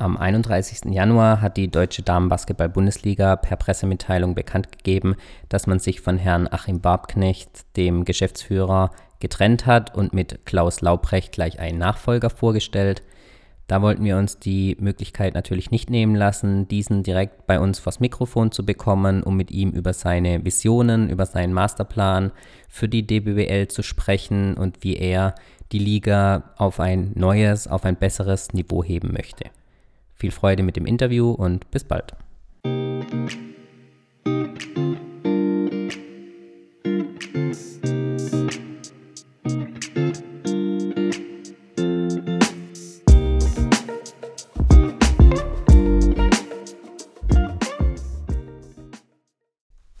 Am 31. Januar hat die Deutsche Damenbasketball-Bundesliga per Pressemitteilung bekannt gegeben, dass man sich von Herrn Achim Barbknecht, dem Geschäftsführer, getrennt hat und mit Klaus Laubrecht gleich einen Nachfolger vorgestellt. Da wollten wir uns die Möglichkeit natürlich nicht nehmen lassen, diesen direkt bei uns vors Mikrofon zu bekommen, um mit ihm über seine Visionen, über seinen Masterplan für die DBWL zu sprechen und wie er die Liga auf ein neues, auf ein besseres Niveau heben möchte. Viel Freude mit dem Interview und bis bald.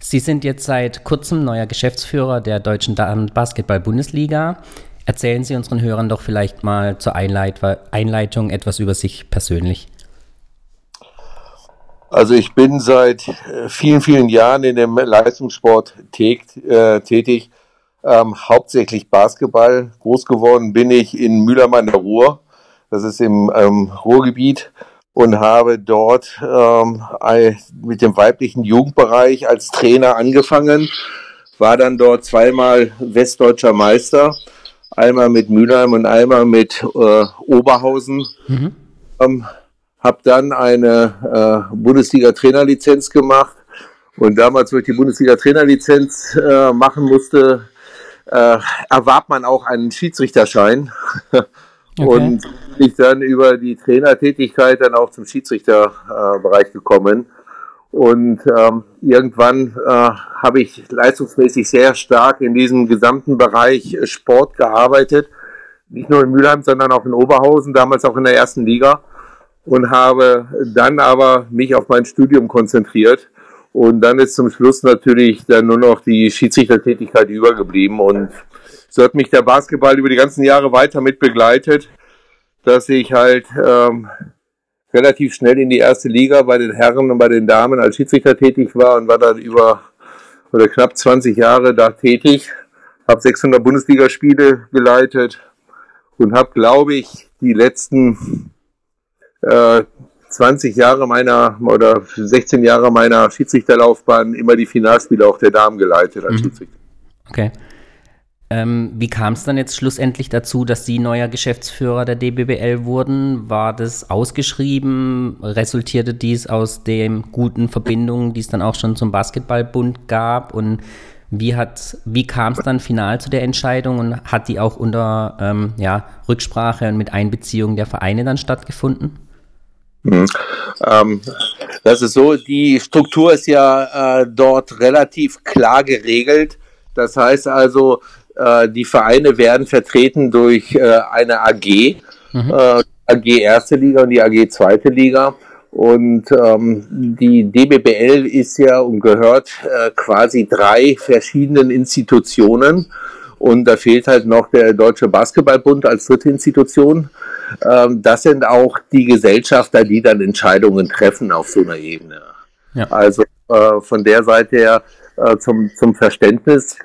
Sie sind jetzt seit kurzem neuer Geschäftsführer der Deutschen Basketball-Bundesliga. Erzählen Sie unseren Hörern doch vielleicht mal zur Einleit Einleitung etwas über sich persönlich. Also ich bin seit äh, vielen, vielen Jahren in dem Leistungssport äh, tätig, ähm, hauptsächlich Basketball. Groß geworden bin ich in Mülheim an der Ruhr, das ist im ähm, Ruhrgebiet, und habe dort ähm, mit dem weiblichen Jugendbereich als Trainer angefangen, war dann dort zweimal westdeutscher Meister, einmal mit Mülheim und einmal mit äh, Oberhausen. Mhm. Habe dann eine äh, Bundesliga-Trainerlizenz gemacht und damals, wo ich die Bundesliga-Trainerlizenz äh, machen musste, äh, erwarb man auch einen Schiedsrichterschein. Okay. Und ich dann über die Trainertätigkeit dann auch zum Schiedsrichterbereich äh, gekommen. Und ähm, irgendwann äh, habe ich leistungsmäßig sehr stark in diesem gesamten Bereich Sport gearbeitet. Nicht nur in Mülheim, sondern auch in Oberhausen, damals auch in der ersten Liga und habe dann aber mich auf mein Studium konzentriert. Und dann ist zum Schluss natürlich dann nur noch die Schiedsrichtertätigkeit übergeblieben. Und so hat mich der Basketball über die ganzen Jahre weiter mit begleitet, dass ich halt ähm, relativ schnell in die erste Liga bei den Herren und bei den Damen als Schiedsrichter tätig war und war dann über oder knapp 20 Jahre da tätig, habe 600 Bundesligaspiele geleitet und habe, glaube ich, die letzten 20 äh, Jahre meiner oder 16 Jahre meiner Schiedsrichterlaufbahn immer die Finalspiele auch der Damen geleitet als mhm. Schiedsrichter. Okay. Ähm, wie kam es dann jetzt schlussendlich dazu, dass Sie neuer Geschäftsführer der DBBL wurden? War das ausgeschrieben? Resultierte dies aus den guten Verbindungen, die es dann auch schon zum Basketballbund gab? Und wie, wie kam es dann final zu der Entscheidung und hat die auch unter ähm, ja, Rücksprache und mit Einbeziehung der Vereine dann stattgefunden? Mhm. Ähm, das ist so, die Struktur ist ja äh, dort relativ klar geregelt. Das heißt also, äh, die Vereine werden vertreten durch äh, eine AG, mhm. Äh, AG Erste Liga und die AG Zweite Liga. Und ähm, die DBBL ist ja und gehört äh, quasi drei verschiedenen Institutionen. Und da fehlt halt noch der Deutsche Basketballbund als dritte Institution. Ähm, das sind auch die Gesellschafter, die dann Entscheidungen treffen auf so einer Ebene. Ja. Also äh, von der Seite her äh, zum, zum Verständnis.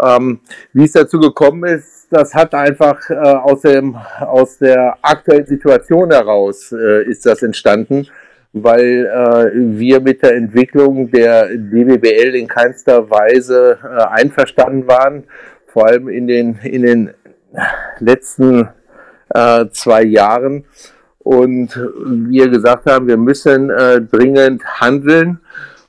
Ähm, wie es dazu gekommen ist, das hat einfach äh, aus, dem, aus der aktuellen Situation heraus äh, ist das entstanden, weil äh, wir mit der Entwicklung der DBBL in keinster Weise äh, einverstanden waren, vor allem in den, in den letzten äh, zwei Jahren. Und wir gesagt haben, wir müssen äh, dringend handeln.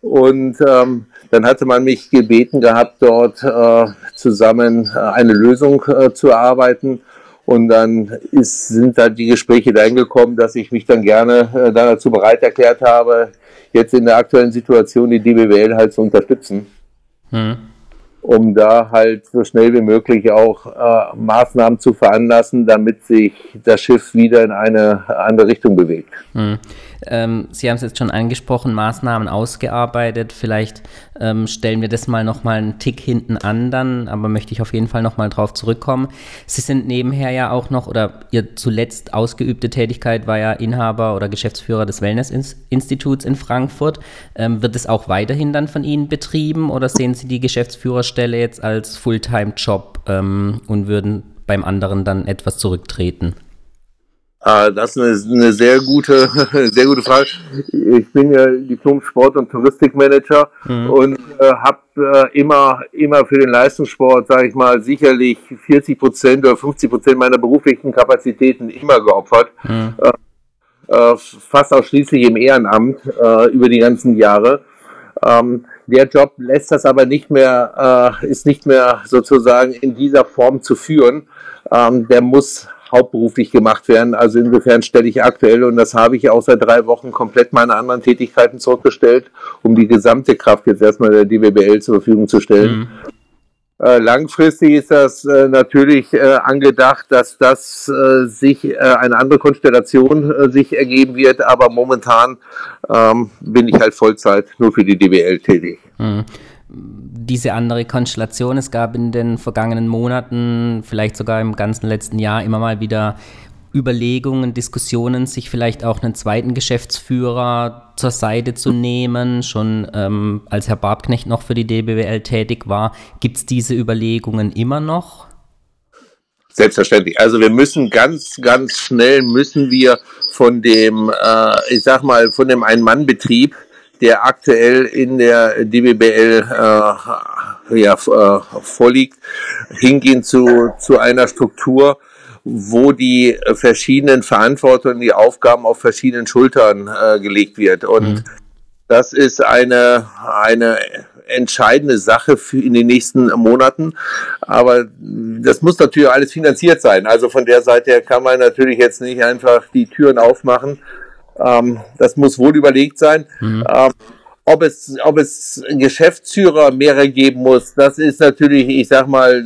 Und ähm, dann hatte man mich gebeten gehabt, dort äh, zusammen äh, eine Lösung äh, zu erarbeiten. Und dann ist, sind da die Gespräche dahin gekommen, dass ich mich dann gerne äh, dazu bereit erklärt habe, jetzt in der aktuellen Situation die DBWL halt zu unterstützen. Hm um da halt so schnell wie möglich auch äh, Maßnahmen zu veranlassen, damit sich das Schiff wieder in eine andere Richtung bewegt. Hm. Ähm, Sie haben es jetzt schon angesprochen, Maßnahmen ausgearbeitet. Vielleicht ähm, stellen wir das mal nochmal einen Tick hinten an dann, aber möchte ich auf jeden Fall nochmal drauf zurückkommen. Sie sind nebenher ja auch noch, oder Ihr zuletzt ausgeübte Tätigkeit war ja Inhaber oder Geschäftsführer des Wellness-Instituts in Frankfurt. Ähm, wird es auch weiterhin dann von Ihnen betrieben oder sehen Sie die Geschäftsführerstelle jetzt als Fulltime-Job ähm, und würden beim anderen dann etwas zurücktreten? Ah, das ist eine, eine, sehr gute, sehr gute Frage. Ich bin ja Diplom-Sport- und Touristikmanager mhm. und äh, habe äh, immer, immer für den Leistungssport, sage ich mal, sicherlich 40 Prozent oder 50 Prozent meiner beruflichen Kapazitäten immer geopfert. Mhm. Äh, äh fast ausschließlich im Ehrenamt äh, über die ganzen Jahre. Ähm, der Job lässt das aber nicht mehr, äh, ist nicht mehr sozusagen in dieser Form zu führen. Ähm, der muss hauptberuflich gemacht werden. Also insofern stelle ich aktuell, und das habe ich auch seit drei Wochen, komplett meine anderen Tätigkeiten zurückgestellt, um die gesamte Kraft jetzt erstmal der DWBL zur Verfügung zu stellen. Mhm. Äh, langfristig ist das äh, natürlich äh, angedacht, dass das äh, sich äh, eine andere Konstellation äh, sich ergeben wird, aber momentan ähm, bin ich halt Vollzeit nur für die DWL tätig. Mhm diese andere Konstellation. Es gab in den vergangenen Monaten, vielleicht sogar im ganzen letzten Jahr, immer mal wieder Überlegungen, Diskussionen, sich vielleicht auch einen zweiten Geschäftsführer zur Seite zu nehmen, schon ähm, als Herr Barbknecht noch für die DBWL tätig war. Gibt es diese Überlegungen immer noch? Selbstverständlich. Also wir müssen ganz, ganz schnell müssen wir von dem, äh, ich sag mal, von dem Ein-Mann-Betrieb der aktuell in der DBBL äh, ja, äh, vorliegt, hingehen zu, zu einer Struktur, wo die verschiedenen Verantwortungen, die Aufgaben auf verschiedenen Schultern äh, gelegt wird. Und mhm. das ist eine, eine entscheidende Sache für in den nächsten Monaten. Aber das muss natürlich alles finanziert sein. Also von der Seite her kann man natürlich jetzt nicht einfach die Türen aufmachen ähm, das muss wohl überlegt sein. Mhm. Ähm, ob es, ob es Geschäftsführer mehrere geben muss, das ist natürlich, ich sag mal,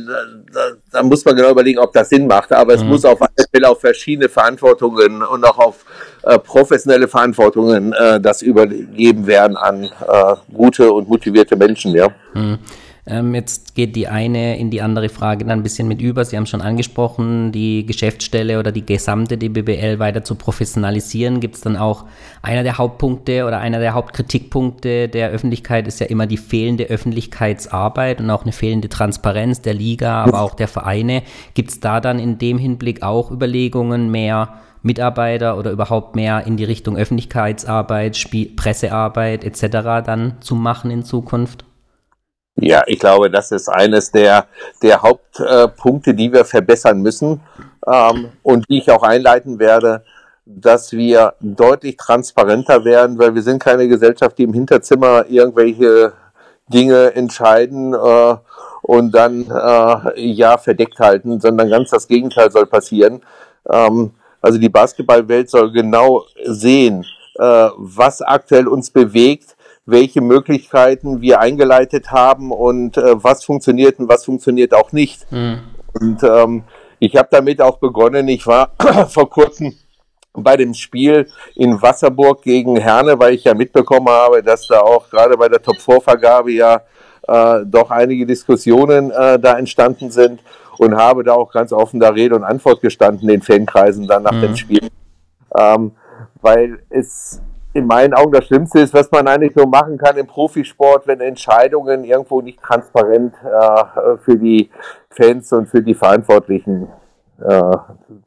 da, da muss man genau überlegen, ob das Sinn macht. Aber es mhm. muss auf alle Fälle auf verschiedene Verantwortungen und auch auf äh, professionelle Verantwortungen äh, das übergeben werden an äh, gute und motivierte Menschen, ja. Mhm. Ähm, jetzt geht die eine in die andere Frage dann ein bisschen mit über. Sie haben schon angesprochen, die Geschäftsstelle oder die gesamte DBBL weiter zu professionalisieren. Gibt es dann auch einer der Hauptpunkte oder einer der Hauptkritikpunkte der Öffentlichkeit ist ja immer die fehlende Öffentlichkeitsarbeit und auch eine fehlende Transparenz der Liga, aber auch der Vereine. Gibt es da dann in dem Hinblick auch Überlegungen, mehr Mitarbeiter oder überhaupt mehr in die Richtung Öffentlichkeitsarbeit, Spie Pressearbeit etc. dann zu machen in Zukunft? Ja, ich glaube, das ist eines der, der Hauptpunkte, die wir verbessern müssen ähm, und die ich auch einleiten werde, dass wir deutlich transparenter werden, weil wir sind keine Gesellschaft, die im Hinterzimmer irgendwelche Dinge entscheiden äh, und dann äh, ja verdeckt halten, sondern ganz das Gegenteil soll passieren. Ähm, also die Basketballwelt soll genau sehen, äh, was aktuell uns bewegt, welche Möglichkeiten wir eingeleitet haben und äh, was funktioniert und was funktioniert auch nicht. Mhm. Und ähm, ich habe damit auch begonnen. Ich war vor kurzem bei dem Spiel in Wasserburg gegen Herne, weil ich ja mitbekommen habe, dass da auch gerade bei der Top-4-Vergabe ja äh, doch einige Diskussionen äh, da entstanden sind und habe da auch ganz offen da Rede und Antwort gestanden, den Fankreisen dann nach mhm. dem Spiel. Ähm, weil es in meinen Augen das Schlimmste ist, was man eigentlich so machen kann im Profisport, wenn Entscheidungen irgendwo nicht transparent äh, für die Fans und für die Verantwortlichen äh,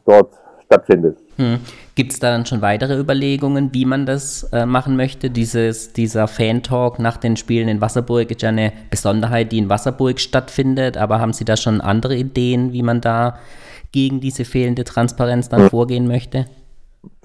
dort stattfindet. Hm. Gibt es da dann schon weitere Überlegungen, wie man das äh, machen möchte? Dieses, dieser Fan-Talk nach den Spielen in Wasserburg ist ja eine Besonderheit, die in Wasserburg stattfindet, aber haben Sie da schon andere Ideen, wie man da gegen diese fehlende Transparenz dann hm. vorgehen möchte?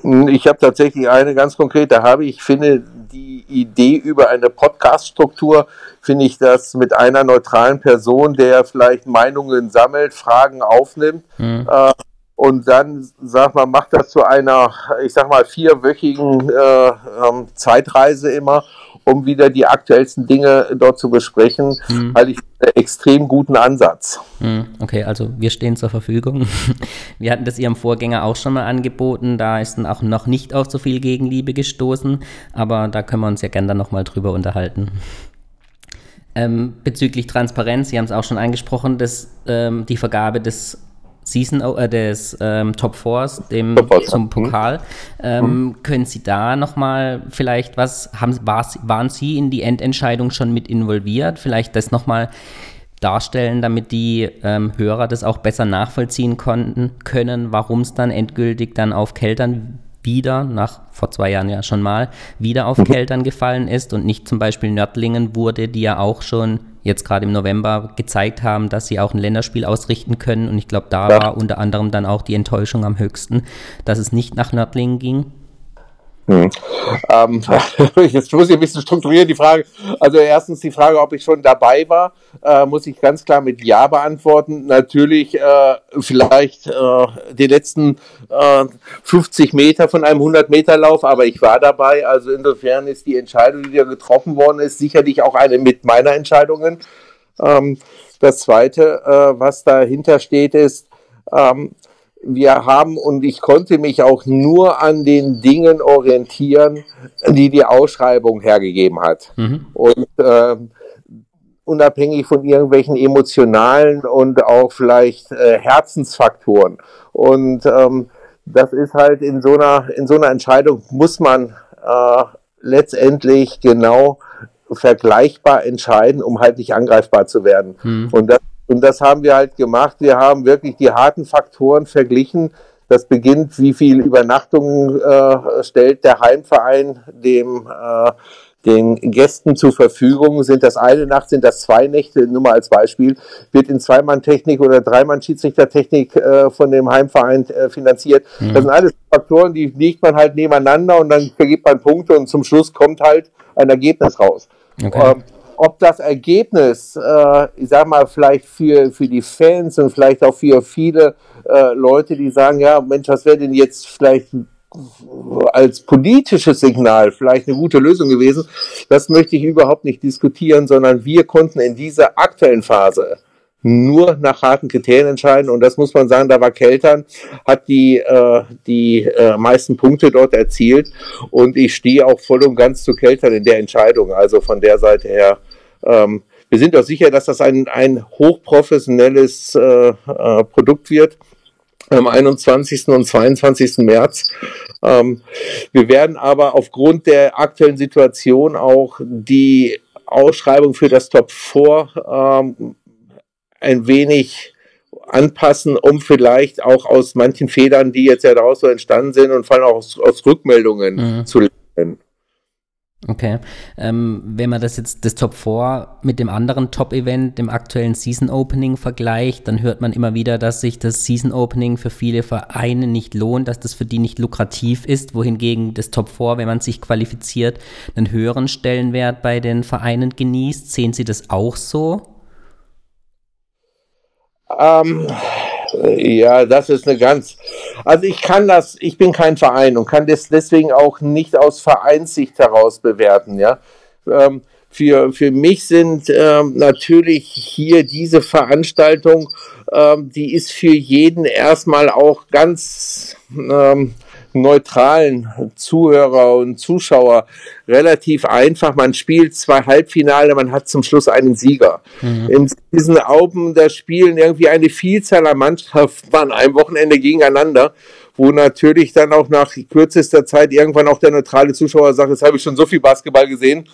Ich habe tatsächlich eine ganz konkrete, habe ich finde die Idee über eine Podcast-Struktur, finde ich das mit einer neutralen Person, der vielleicht Meinungen sammelt, Fragen aufnimmt mhm. äh, und dann, sag mal, macht das zu einer, ich sag mal, vierwöchigen äh, ähm, Zeitreise immer um wieder die aktuellsten Dinge dort zu besprechen, hm. halte ich einen extrem guten Ansatz. Hm, okay, also wir stehen zur Verfügung. Wir hatten das Ihrem Vorgänger auch schon mal angeboten, da ist dann auch noch nicht auf so viel Gegenliebe gestoßen, aber da können wir uns ja gerne dann nochmal drüber unterhalten. Ähm, bezüglich Transparenz, Sie haben es auch schon angesprochen, dass ähm, die Vergabe des Season äh, des ähm, Top Fours, dem Top zum mhm. Pokal. Ähm, mhm. Können Sie da nochmal vielleicht was, haben, war, waren Sie in die Endentscheidung schon mit involviert? Vielleicht das nochmal darstellen, damit die ähm, Hörer das auch besser nachvollziehen konnten, können, warum es dann endgültig dann auf Keltern wieder, nach vor zwei Jahren ja schon mal, wieder auf mhm. Keltern gefallen ist und nicht zum Beispiel Nördlingen wurde, die ja auch schon jetzt gerade im November gezeigt haben, dass sie auch ein Länderspiel ausrichten können. Und ich glaube, da ja. war unter anderem dann auch die Enttäuschung am höchsten, dass es nicht nach Nördlingen ging. Hm. Ähm, jetzt muss ich ein bisschen strukturieren die Frage. Also erstens die Frage, ob ich schon dabei war, äh, muss ich ganz klar mit Ja beantworten. Natürlich äh, vielleicht äh, die letzten 50 äh, Meter von einem 100 Meter Lauf, aber ich war dabei. Also insofern ist die Entscheidung, die da getroffen worden ist, sicherlich auch eine mit meiner Entscheidungen. Ähm, das Zweite, äh, was dahinter steht, ist, ähm, wir haben und ich konnte mich auch nur an den Dingen orientieren, die die Ausschreibung hergegeben hat. Mhm. Und äh, unabhängig von irgendwelchen emotionalen und auch vielleicht äh, Herzensfaktoren. Und ähm, das ist halt in so einer in so einer Entscheidung muss man äh, letztendlich genau vergleichbar entscheiden, um halt nicht angreifbar zu werden. Mhm. Und das und das haben wir halt gemacht. Wir haben wirklich die harten Faktoren verglichen. Das beginnt, wie viel Übernachtungen äh, stellt der Heimverein dem äh, den Gästen zur Verfügung. Sind das eine Nacht, sind das zwei Nächte, nur mal als Beispiel, wird in Zweimann-Technik oder Dreimann-Schiedsrichtertechnik äh, von dem Heimverein äh, finanziert. Mhm. Das sind alles Faktoren, die legt man halt nebeneinander und dann vergibt man Punkte und zum Schluss kommt halt ein Ergebnis raus. Okay. Ähm, ob das Ergebnis, äh, ich sag mal, vielleicht für, für die Fans und vielleicht auch für viele äh, Leute, die sagen, ja, Mensch, was wäre denn jetzt vielleicht als politisches Signal vielleicht eine gute Lösung gewesen, das möchte ich überhaupt nicht diskutieren, sondern wir konnten in dieser aktuellen Phase nur nach harten Kriterien entscheiden. Und das muss man sagen, da war Keltern, hat die, äh, die äh, meisten Punkte dort erzielt. Und ich stehe auch voll und ganz zu Keltern in der Entscheidung. Also von der Seite her ähm, wir sind auch sicher, dass das ein, ein hochprofessionelles äh, äh, Produkt wird am 21. und 22. März. Ähm, wir werden aber aufgrund der aktuellen Situation auch die Ausschreibung für das Top 4 ähm, ein wenig anpassen, um vielleicht auch aus manchen Federn, die jetzt ja daraus so entstanden sind und vor allem auch aus, aus Rückmeldungen mhm. zu lernen. Okay. Ähm, wenn man das jetzt, das Top 4 mit dem anderen Top-Event, dem aktuellen Season Opening vergleicht, dann hört man immer wieder, dass sich das Season Opening für viele Vereine nicht lohnt, dass das für die nicht lukrativ ist, wohingegen das Top 4, wenn man sich qualifiziert, einen höheren Stellenwert bei den Vereinen genießt. Sehen Sie das auch so? Ähm, ja, das ist eine ganz. Also ich kann das, ich bin kein Verein und kann das deswegen auch nicht aus Vereinssicht heraus bewerten, ja. Ähm, für, für mich sind ähm, natürlich hier diese Veranstaltung, ähm, die ist für jeden erstmal auch ganz ähm, neutralen Zuhörer und Zuschauer relativ einfach. Man spielt zwei Halbfinale, man hat zum Schluss einen Sieger. Mhm. In diesen Open, da spielen irgendwie eine Vielzahl an Mannschaften an einem Wochenende gegeneinander, wo natürlich dann auch nach kürzester Zeit irgendwann auch der neutrale Zuschauer sagt, jetzt habe ich schon so viel Basketball gesehen,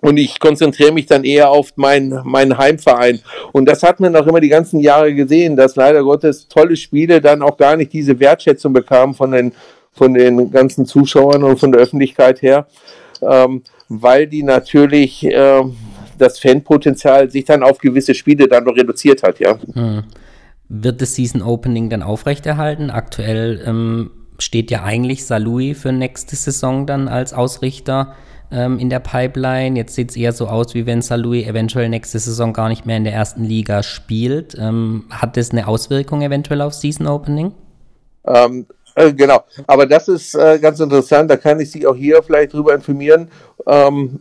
und ich konzentriere mich dann eher auf meinen mein Heimverein. Und das hat man auch immer die ganzen Jahre gesehen, dass leider Gottes tolle Spiele dann auch gar nicht diese Wertschätzung bekamen von den, von den ganzen Zuschauern und von der Öffentlichkeit her, ähm, weil die natürlich äh, das Fanpotenzial sich dann auf gewisse Spiele dann noch reduziert hat, ja. Hm. Wird das Season Opening dann aufrechterhalten? Aktuell ähm, steht ja eigentlich Salui für nächste Saison dann als Ausrichter ähm, in der Pipeline. Jetzt sieht es eher so aus, wie wenn Salui eventuell nächste Saison gar nicht mehr in der ersten Liga spielt. Ähm, hat das eine Auswirkung eventuell auf Season Opening? Ähm, äh, genau, aber das ist äh, ganz interessant. Da kann ich Sie auch hier vielleicht drüber informieren. Ähm,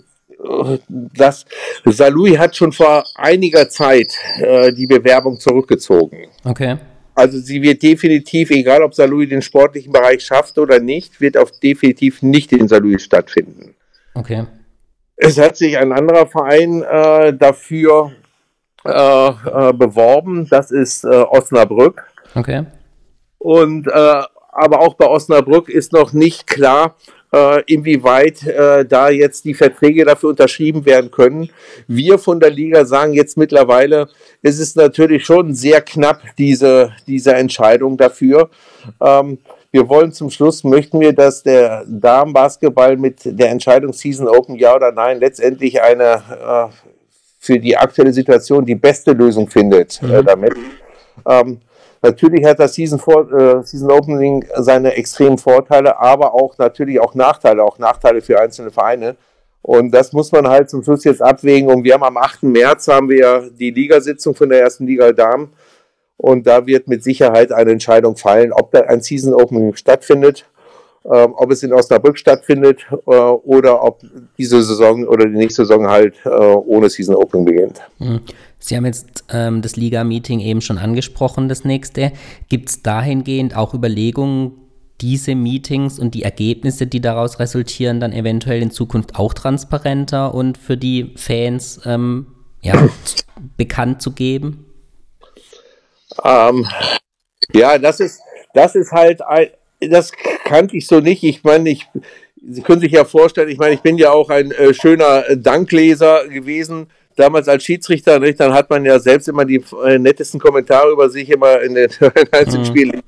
dass Salui hat schon vor einiger Zeit äh, die Bewerbung zurückgezogen. Okay. Also sie wird definitiv, egal ob Salui den sportlichen Bereich schafft oder nicht, wird auf definitiv nicht in Salui stattfinden. Okay. Es hat sich ein anderer Verein äh, dafür äh, äh, beworben, das ist äh, Osnabrück. Okay. Und äh, aber auch bei Osnabrück ist noch nicht klar, äh, inwieweit äh, da jetzt die Verträge dafür unterschrieben werden können. Wir von der Liga sagen jetzt mittlerweile, es ist natürlich schon sehr knapp, diese, diese Entscheidung dafür. Ähm, wir wollen zum Schluss, möchten wir, dass der Damenbasketball mit der Entscheidung Season Open ja oder nein letztendlich eine äh, für die aktuelle Situation die beste Lösung findet äh, mhm. damit. Ähm, Natürlich hat das Season, For äh, Season Opening seine extremen Vorteile, aber auch natürlich auch Nachteile, auch Nachteile für einzelne Vereine. Und das muss man halt zum Schluss jetzt abwägen. Und wir haben am 8. März haben wir die Ligasitzung von der ersten Liga Damen. Und da wird mit Sicherheit eine Entscheidung fallen, ob da ein Season Opening stattfindet, äh, ob es in Osnabrück stattfindet äh, oder ob diese Saison oder die nächste Saison halt äh, ohne Season Opening beginnt. Mhm. Sie haben jetzt ähm, das Liga-Meeting eben schon angesprochen, das nächste. Gibt es dahingehend auch Überlegungen, diese Meetings und die Ergebnisse, die daraus resultieren, dann eventuell in Zukunft auch transparenter und für die Fans ähm, ja, bekannt zu geben? Ähm, ja, das ist, das ist halt, ein, das kannte ich so nicht. Ich meine, ich, Sie können sich ja vorstellen, ich meine, ich bin ja auch ein äh, schöner Dankleser gewesen damals als Schiedsrichter, nicht, dann hat man ja selbst immer die äh, nettesten Kommentare über sich immer in den einzelnen mhm.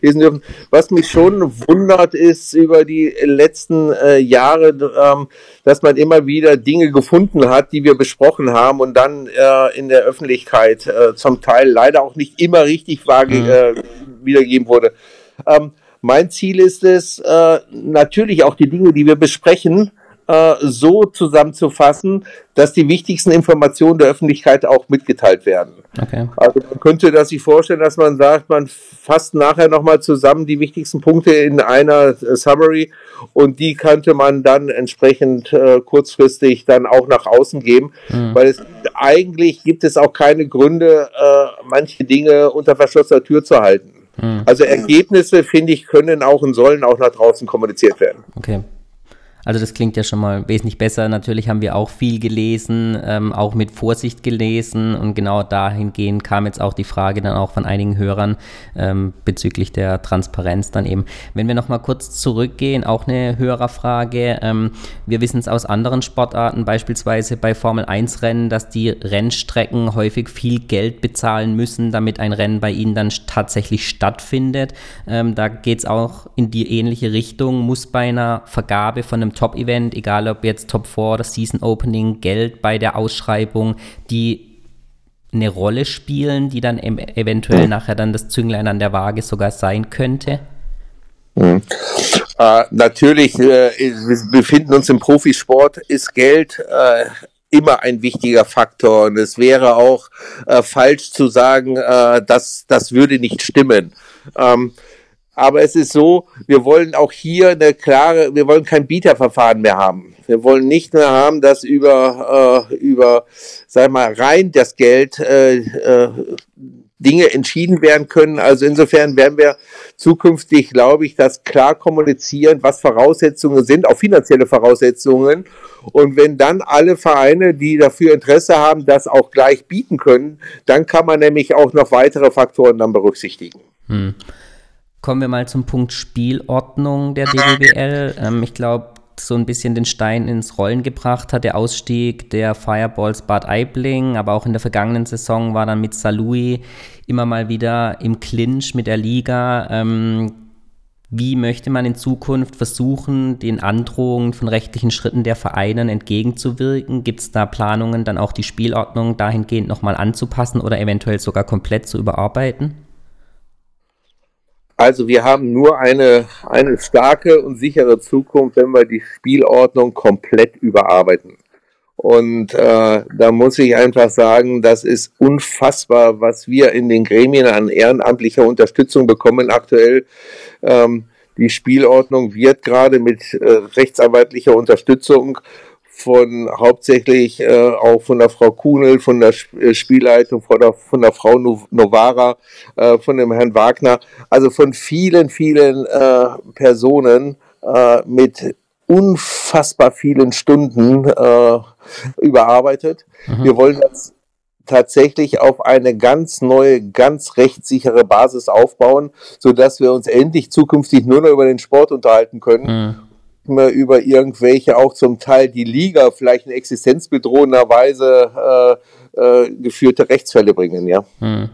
Lesen dürfen. Was mich schon wundert, ist über die letzten äh, Jahre, ähm, dass man immer wieder Dinge gefunden hat, die wir besprochen haben und dann äh, in der Öffentlichkeit äh, zum Teil leider auch nicht immer richtig mhm. Äh, wiedergegeben wurde. Ähm, mein Ziel ist es, äh, natürlich auch die Dinge, die wir besprechen, äh, so zusammenzufassen, dass die wichtigsten Informationen der Öffentlichkeit auch mitgeteilt werden. Okay. Also man könnte das sich vorstellen, dass man sagt, man fasst nachher nochmal zusammen die wichtigsten Punkte in einer äh, Summary und die könnte man dann entsprechend äh, kurzfristig dann auch nach außen geben, mhm. weil es eigentlich gibt es auch keine Gründe, äh, manche Dinge unter verschlossener Tür zu halten. Mhm. Also Ergebnisse, finde ich, können auch und sollen auch nach draußen kommuniziert werden. Okay. Also das klingt ja schon mal wesentlich besser. Natürlich haben wir auch viel gelesen, ähm, auch mit Vorsicht gelesen und genau dahingehend kam jetzt auch die Frage dann auch von einigen Hörern ähm, bezüglich der Transparenz dann eben. Wenn wir nochmal kurz zurückgehen, auch eine Hörerfrage. Ähm, wir wissen es aus anderen Sportarten, beispielsweise bei Formel 1 Rennen, dass die Rennstrecken häufig viel Geld bezahlen müssen, damit ein Rennen bei ihnen dann tatsächlich stattfindet. Ähm, da geht es auch in die ähnliche Richtung, muss bei einer Vergabe von einem Top-Event, egal ob jetzt Top 4 oder Season Opening, Geld bei der Ausschreibung, die eine Rolle spielen, die dann eventuell nachher dann das Zünglein an der Waage sogar sein könnte? Mhm. Äh, natürlich, äh, wir befinden uns im Profisport, ist Geld äh, immer ein wichtiger Faktor und es wäre auch äh, falsch zu sagen, äh, dass das würde nicht stimmen. Ähm, aber es ist so, wir wollen auch hier eine klare, wir wollen kein Bieterverfahren mehr haben. Wir wollen nicht mehr haben, dass über, äh, über, sag mal, rein das Geld äh, äh, Dinge entschieden werden können. Also insofern werden wir zukünftig, glaube ich, das klar kommunizieren, was Voraussetzungen sind, auch finanzielle Voraussetzungen. Und wenn dann alle Vereine, die dafür Interesse haben, das auch gleich bieten können, dann kann man nämlich auch noch weitere Faktoren dann berücksichtigen. Hm. Kommen wir mal zum Punkt Spielordnung der DWBL. Ähm, ich glaube, so ein bisschen den Stein ins Rollen gebracht hat der Ausstieg der Fireballs Bad Aibling, aber auch in der vergangenen Saison war dann mit Salui immer mal wieder im Clinch mit der Liga. Ähm, wie möchte man in Zukunft versuchen, den Androhungen von rechtlichen Schritten der Vereinen entgegenzuwirken? Gibt es da Planungen, dann auch die Spielordnung dahingehend nochmal anzupassen oder eventuell sogar komplett zu überarbeiten? Also wir haben nur eine, eine starke und sichere Zukunft, wenn wir die Spielordnung komplett überarbeiten. Und äh, da muss ich einfach sagen, das ist unfassbar, was wir in den Gremien an ehrenamtlicher Unterstützung bekommen aktuell. Ähm, die Spielordnung wird gerade mit äh, rechtsanwaltlicher Unterstützung von hauptsächlich äh, auch von der Frau Kunel, von der äh, Spielleitung, von der, von der Frau Novara, äh, von dem Herrn Wagner, also von vielen, vielen äh, Personen äh, mit unfassbar vielen Stunden äh, überarbeitet. Mhm. Wir wollen das tatsächlich auf eine ganz neue, ganz rechtssichere Basis aufbauen, so dass wir uns endlich zukünftig nur noch über den Sport unterhalten können. Mhm mehr über irgendwelche auch zum Teil die Liga vielleicht in existenzbedrohender Weise äh, äh, geführte Rechtsfälle bringen, ja. Hm.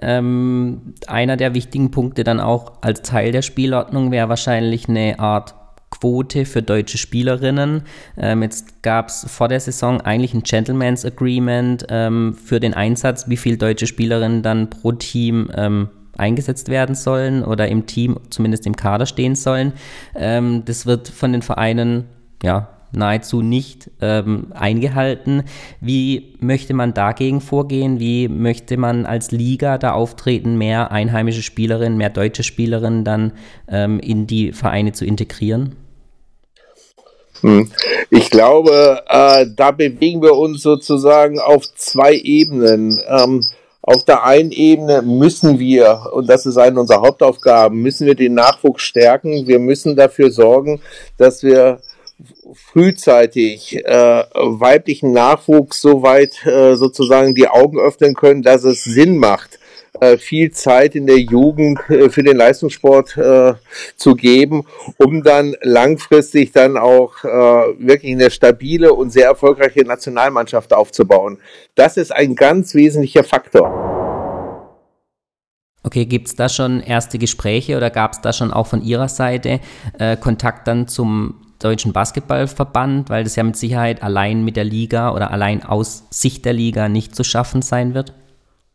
Ähm, einer der wichtigen Punkte dann auch als Teil der Spielordnung wäre wahrscheinlich eine Art Quote für deutsche Spielerinnen. Ähm, jetzt gab es vor der Saison eigentlich ein Gentleman's Agreement ähm, für den Einsatz, wie viele deutsche Spielerinnen dann pro Team ähm, eingesetzt werden sollen oder im Team, zumindest im Kader stehen sollen. Ähm, das wird von den Vereinen ja, nahezu nicht ähm, eingehalten. Wie möchte man dagegen vorgehen? Wie möchte man als Liga da auftreten, mehr einheimische Spielerinnen, mehr deutsche Spielerinnen dann ähm, in die Vereine zu integrieren? Hm. Ich glaube, äh, da bewegen wir uns sozusagen auf zwei Ebenen. Ähm, auf der einen Ebene müssen wir, und das ist eine unserer Hauptaufgaben, müssen wir den Nachwuchs stärken. Wir müssen dafür sorgen, dass wir frühzeitig äh, weiblichen Nachwuchs soweit äh, sozusagen die Augen öffnen können, dass es Sinn macht, viel Zeit in der Jugend äh, für den Leistungssport äh, zu geben, um dann langfristig dann auch äh, wirklich eine stabile und sehr erfolgreiche Nationalmannschaft aufzubauen. Das ist ein ganz wesentlicher Faktor. Okay, gibt es da schon erste Gespräche oder gab es da schon auch von Ihrer Seite äh, Kontakt dann zum Deutschen Basketballverband, weil das ja mit Sicherheit allein mit der Liga oder allein aus Sicht der Liga nicht zu schaffen sein wird?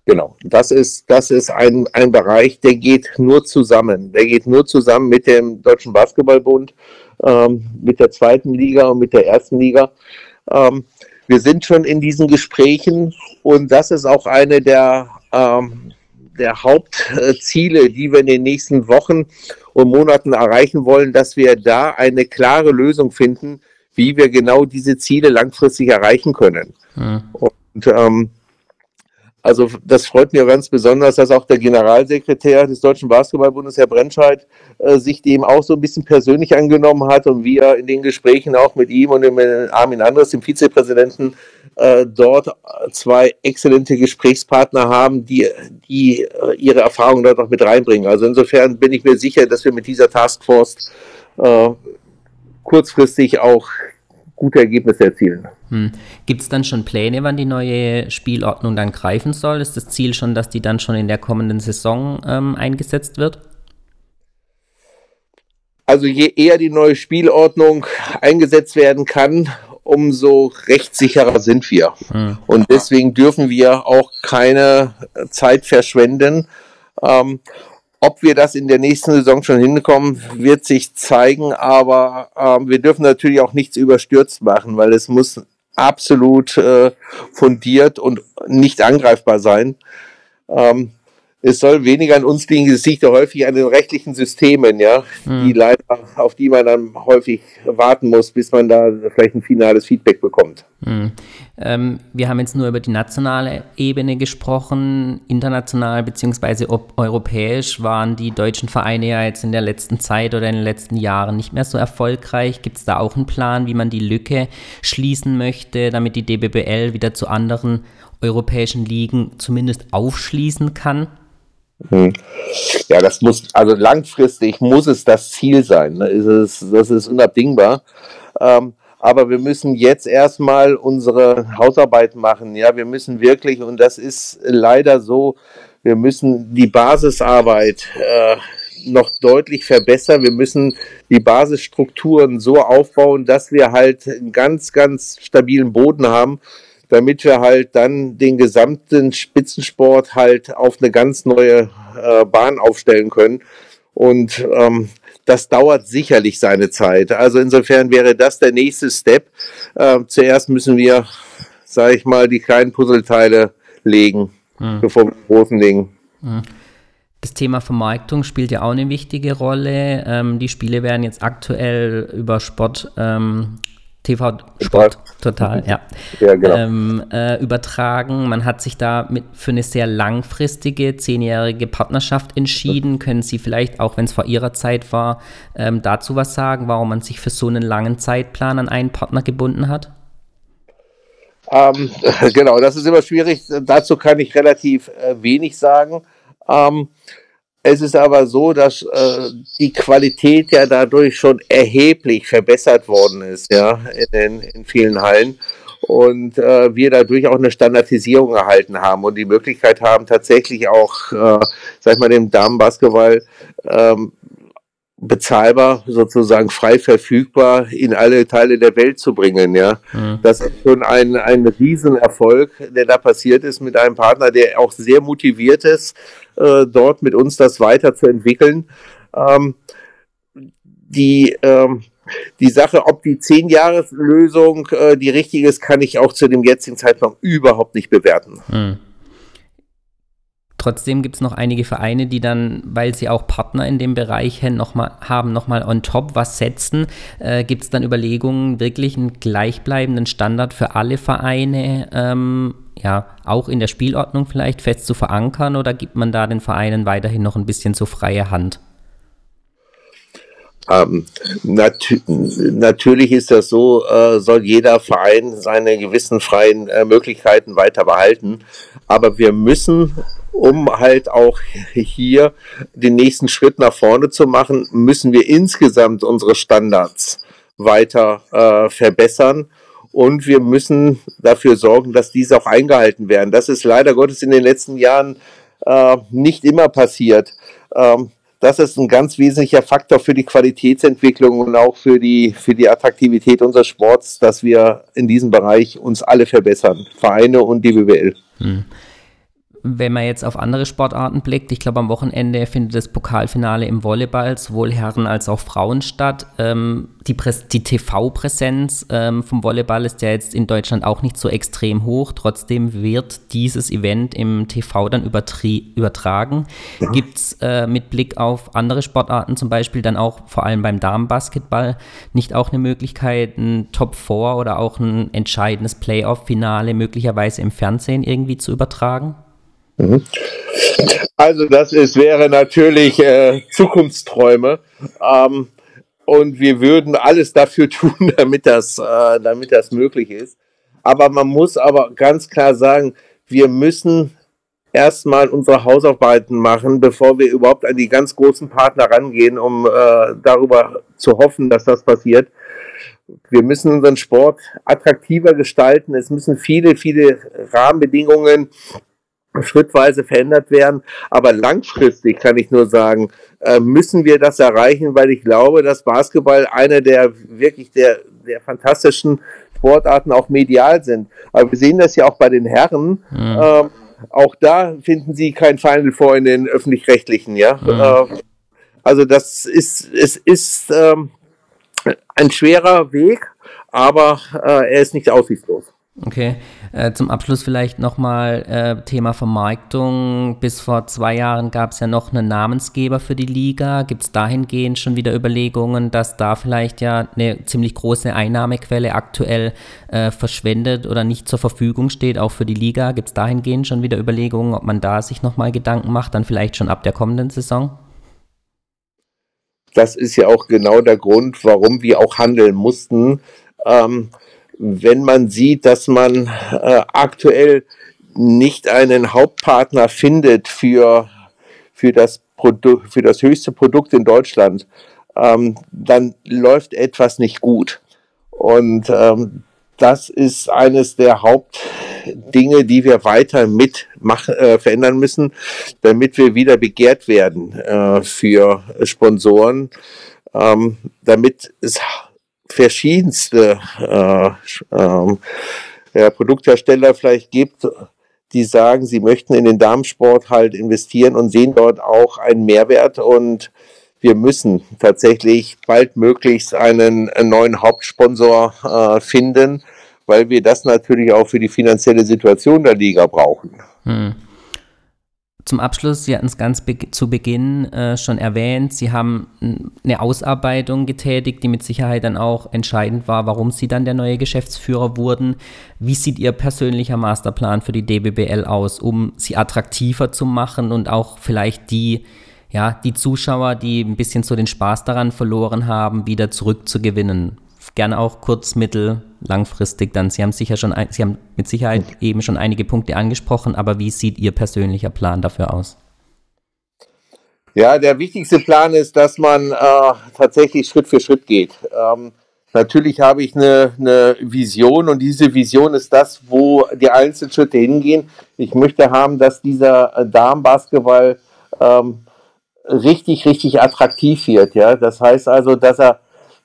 Genau, das ist, das ist ein, ein Bereich, der geht nur zusammen. Der geht nur zusammen mit dem Deutschen Basketballbund, ähm, mit der zweiten Liga und mit der ersten Liga. Ähm, wir sind schon in diesen Gesprächen und das ist auch eine der, ähm, der Hauptziele, die wir in den nächsten Wochen und Monaten erreichen wollen, dass wir da eine klare Lösung finden, wie wir genau diese Ziele langfristig erreichen können. Hm. Und ähm, also das freut mich ganz besonders, dass auch der Generalsekretär des Deutschen Basketballbundes, Herr Brentscheid, äh, sich dem auch so ein bisschen persönlich angenommen hat und wir in den Gesprächen auch mit ihm und dem Armin Andres, dem Vizepräsidenten, äh, dort zwei exzellente Gesprächspartner haben, die, die äh, ihre Erfahrungen dort auch mit reinbringen. Also insofern bin ich mir sicher, dass wir mit dieser Taskforce äh, kurzfristig auch gute Ergebnisse erzielen. Hm. Gibt es dann schon Pläne, wann die neue Spielordnung dann greifen soll? Ist das Ziel schon, dass die dann schon in der kommenden Saison ähm, eingesetzt wird? Also je eher die neue Spielordnung eingesetzt werden kann, umso rechtssicherer sind wir. Hm. Und deswegen dürfen wir auch keine Zeit verschwenden. Ähm, ob wir das in der nächsten Saison schon hinkommen, wird sich zeigen, aber ähm, wir dürfen natürlich auch nichts überstürzt machen, weil es muss absolut äh, fundiert und nicht angreifbar sein. Ähm, es soll weniger an uns liegen, es liegt ja häufig an den rechtlichen Systemen, ja, mhm. die leider, auf die man dann häufig warten muss, bis man da vielleicht ein finales Feedback bekommt. Mhm. Ähm, wir haben jetzt nur über die nationale Ebene gesprochen, international beziehungsweise europäisch waren die deutschen Vereine ja jetzt in der letzten Zeit oder in den letzten Jahren nicht mehr so erfolgreich. Gibt es da auch einen Plan, wie man die Lücke schließen möchte, damit die DBBL wieder zu anderen europäischen Ligen zumindest aufschließen kann? Hm. Ja, das muss, also langfristig muss es das Ziel sein. Ne? Ist das ist unabdingbar. Ähm, aber wir müssen jetzt erstmal unsere Hausarbeit machen. Ja, wir müssen wirklich, und das ist leider so, wir müssen die Basisarbeit äh, noch deutlich verbessern. Wir müssen die Basisstrukturen so aufbauen, dass wir halt einen ganz, ganz stabilen Boden haben damit wir halt dann den gesamten Spitzensport halt auf eine ganz neue äh, Bahn aufstellen können. Und ähm, das dauert sicherlich seine Zeit. Also insofern wäre das der nächste Step. Äh, zuerst müssen wir, sage ich mal, die kleinen Puzzleteile legen, hm. bevor wir die großen legen. Hm. Das Thema Vermarktung spielt ja auch eine wichtige Rolle. Ähm, die Spiele werden jetzt aktuell über Sport ähm, TV Sport total, ja. ja genau. ähm, äh, übertragen. Man hat sich da mit, für eine sehr langfristige, zehnjährige Partnerschaft entschieden. Können Sie vielleicht, auch wenn es vor Ihrer Zeit war, ähm, dazu was sagen, warum man sich für so einen langen Zeitplan an einen Partner gebunden hat? Ähm, genau, das ist immer schwierig. Dazu kann ich relativ äh, wenig sagen. Ähm, es ist aber so, dass äh, die Qualität ja dadurch schon erheblich verbessert worden ist, ja, in, in vielen Hallen. Und äh, wir dadurch auch eine Standardisierung erhalten haben und die Möglichkeit haben, tatsächlich auch, äh, sag ich mal, dem Damenbasketball ähm, bezahlbar, sozusagen frei verfügbar in alle Teile der Welt zu bringen. Ja, mhm. das ist schon ein, ein Riesenerfolg, der da passiert ist mit einem Partner, der auch sehr motiviert ist, äh, dort mit uns das weiterzuentwickeln. Ähm, die ähm, die Sache, ob die 10-Jahres-Lösung äh, die richtige ist, kann ich auch zu dem jetzigen Zeitpunkt überhaupt nicht bewerten. Mhm. Trotzdem gibt es noch einige Vereine, die dann, weil sie auch Partner in dem Bereich noch mal, haben, nochmal on top was setzen. Äh, gibt es dann Überlegungen, wirklich einen gleichbleibenden Standard für alle Vereine, ähm, ja, auch in der Spielordnung vielleicht fest zu verankern oder gibt man da den Vereinen weiterhin noch ein bisschen so freie Hand? Ähm, nat natürlich ist das so, äh, soll jeder Verein seine gewissen freien äh, Möglichkeiten weiter behalten. Aber wir müssen um halt auch hier den nächsten Schritt nach vorne zu machen, müssen wir insgesamt unsere Standards weiter äh, verbessern und wir müssen dafür sorgen, dass diese auch eingehalten werden. Das ist leider Gottes in den letzten Jahren äh, nicht immer passiert. Ähm, das ist ein ganz wesentlicher Faktor für die Qualitätsentwicklung und auch für die, für die Attraktivität unseres Sports, dass wir in diesem Bereich uns alle verbessern, Vereine und die BWL. Hm wenn man jetzt auf andere Sportarten blickt, ich glaube, am Wochenende findet das Pokalfinale im Volleyball sowohl Herren als auch Frauen statt. Ähm, die, die TV-Präsenz ähm, vom Volleyball ist ja jetzt in Deutschland auch nicht so extrem hoch. Trotzdem wird dieses Event im TV dann übertragen. Ja. Gibt es äh, mit Blick auf andere Sportarten, zum Beispiel dann auch vor allem beim Damenbasketball, nicht auch eine Möglichkeit, ein Top 4 oder auch ein entscheidendes Playoff-Finale möglicherweise im Fernsehen irgendwie zu übertragen? Mhm. Also das ist, wäre natürlich äh, Zukunftsträume. Ähm, und wir würden alles dafür tun, damit das, äh, damit das möglich ist. Aber man muss aber ganz klar sagen, wir müssen erstmal unsere Hausarbeiten machen, bevor wir überhaupt an die ganz großen Partner rangehen, um äh, darüber zu hoffen, dass das passiert. Wir müssen unseren Sport attraktiver gestalten. Es müssen viele, viele Rahmenbedingungen schrittweise verändert werden. Aber langfristig kann ich nur sagen, äh, müssen wir das erreichen, weil ich glaube, dass Basketball eine der wirklich der, der fantastischen Sportarten auch medial sind. Aber wir sehen das ja auch bei den Herren. Mhm. Ähm, auch da finden sie kein Final vor in den öffentlich-rechtlichen, ja. Mhm. Äh, also das ist, es ist ähm, ein schwerer Weg, aber äh, er ist nicht aussichtslos. Okay, äh, zum Abschluss vielleicht nochmal äh, Thema Vermarktung. Bis vor zwei Jahren gab es ja noch einen Namensgeber für die Liga. Gibt es dahingehend schon wieder Überlegungen, dass da vielleicht ja eine ziemlich große Einnahmequelle aktuell äh, verschwendet oder nicht zur Verfügung steht, auch für die Liga? Gibt es dahingehend schon wieder Überlegungen, ob man da sich nochmal Gedanken macht, dann vielleicht schon ab der kommenden Saison? Das ist ja auch genau der Grund, warum wir auch handeln mussten. Ähm, wenn man sieht, dass man äh, aktuell nicht einen Hauptpartner findet für, für, das Produkt, für das höchste Produkt in Deutschland, ähm, dann läuft etwas nicht gut. Und ähm, das ist eines der Hauptdinge, die wir weiter mit äh, verändern müssen, damit wir wieder begehrt werden äh, für Sponsoren, ähm, damit es verschiedenste äh, äh, ja, Produkthersteller vielleicht gibt, die sagen, sie möchten in den Damensport halt investieren und sehen dort auch einen Mehrwert und wir müssen tatsächlich baldmöglichst einen, einen neuen Hauptsponsor äh, finden, weil wir das natürlich auch für die finanzielle Situation der Liga brauchen. Hm. Zum Abschluss, Sie hatten es ganz be zu Beginn äh, schon erwähnt, Sie haben eine Ausarbeitung getätigt, die mit Sicherheit dann auch entscheidend war, warum Sie dann der neue Geschäftsführer wurden. Wie sieht Ihr persönlicher Masterplan für die DBBL aus, um sie attraktiver zu machen und auch vielleicht die, ja, die Zuschauer, die ein bisschen so den Spaß daran verloren haben, wieder zurückzugewinnen? Gerne auch kurz, mittel, langfristig dann. Sie haben sicher schon, Sie haben mit Sicherheit eben schon einige Punkte angesprochen, aber wie sieht Ihr persönlicher Plan dafür aus? Ja, der wichtigste Plan ist, dass man äh, tatsächlich Schritt für Schritt geht. Ähm, natürlich habe ich eine, eine Vision und diese Vision ist das, wo die einzelnen Schritte hingehen. Ich möchte haben, dass dieser äh, Damenbasketball ähm, richtig, richtig attraktiv wird. Ja, das heißt also, dass er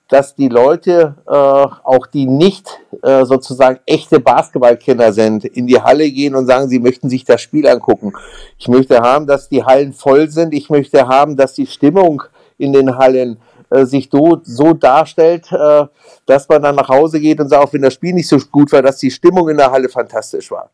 dass die Leute, äh, auch die nicht äh, sozusagen echte Basketballkenner sind, in die Halle gehen und sagen, sie möchten sich das Spiel angucken. Ich möchte haben, dass die Hallen voll sind. Ich möchte haben, dass die Stimmung in den Hallen äh, sich do, so darstellt, äh, dass man dann nach Hause geht und sagt, auch wenn das Spiel nicht so gut war, dass die Stimmung in der Halle fantastisch war.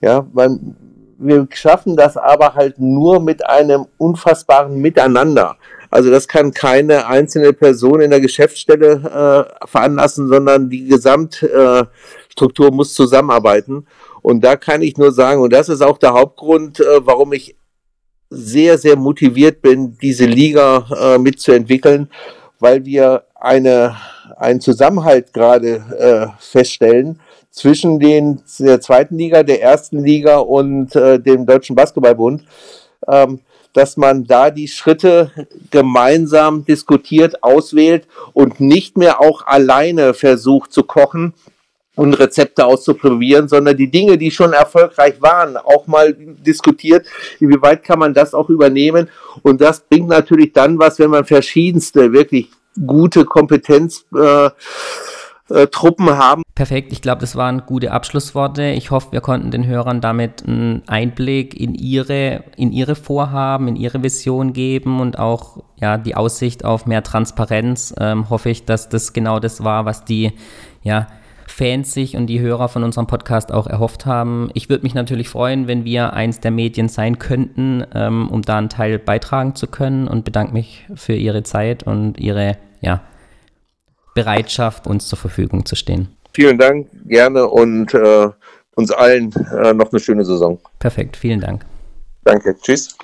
Ja, man, wir schaffen das aber halt nur mit einem unfassbaren Miteinander. Also das kann keine einzelne Person in der Geschäftsstelle äh, veranlassen, sondern die Gesamtstruktur äh, muss zusammenarbeiten. Und da kann ich nur sagen, und das ist auch der Hauptgrund, äh, warum ich sehr, sehr motiviert bin, diese Liga äh, mitzuentwickeln, weil wir eine, einen Zusammenhalt gerade äh, feststellen zwischen den, der zweiten Liga, der ersten Liga und äh, dem Deutschen Basketballbund. Ähm, dass man da die Schritte gemeinsam diskutiert, auswählt und nicht mehr auch alleine versucht zu kochen und Rezepte auszuprobieren, sondern die Dinge, die schon erfolgreich waren, auch mal diskutiert, inwieweit kann man das auch übernehmen. Und das bringt natürlich dann was, wenn man verschiedenste, wirklich gute Kompetenz äh, äh, Truppen haben. Perfekt, ich glaube, das waren gute Abschlussworte. Ich hoffe, wir konnten den Hörern damit einen Einblick in ihre, in ihre Vorhaben, in ihre Vision geben und auch ja, die Aussicht auf mehr Transparenz. Ähm, hoffe ich, dass das genau das war, was die ja, Fans sich und die Hörer von unserem Podcast auch erhofft haben. Ich würde mich natürlich freuen, wenn wir eins der Medien sein könnten, ähm, um da einen Teil beitragen zu können und bedanke mich für Ihre Zeit und Ihre ja, Bereitschaft, uns zur Verfügung zu stehen. Vielen Dank, gerne und äh, uns allen äh, noch eine schöne Saison. Perfekt, vielen Dank. Danke, tschüss.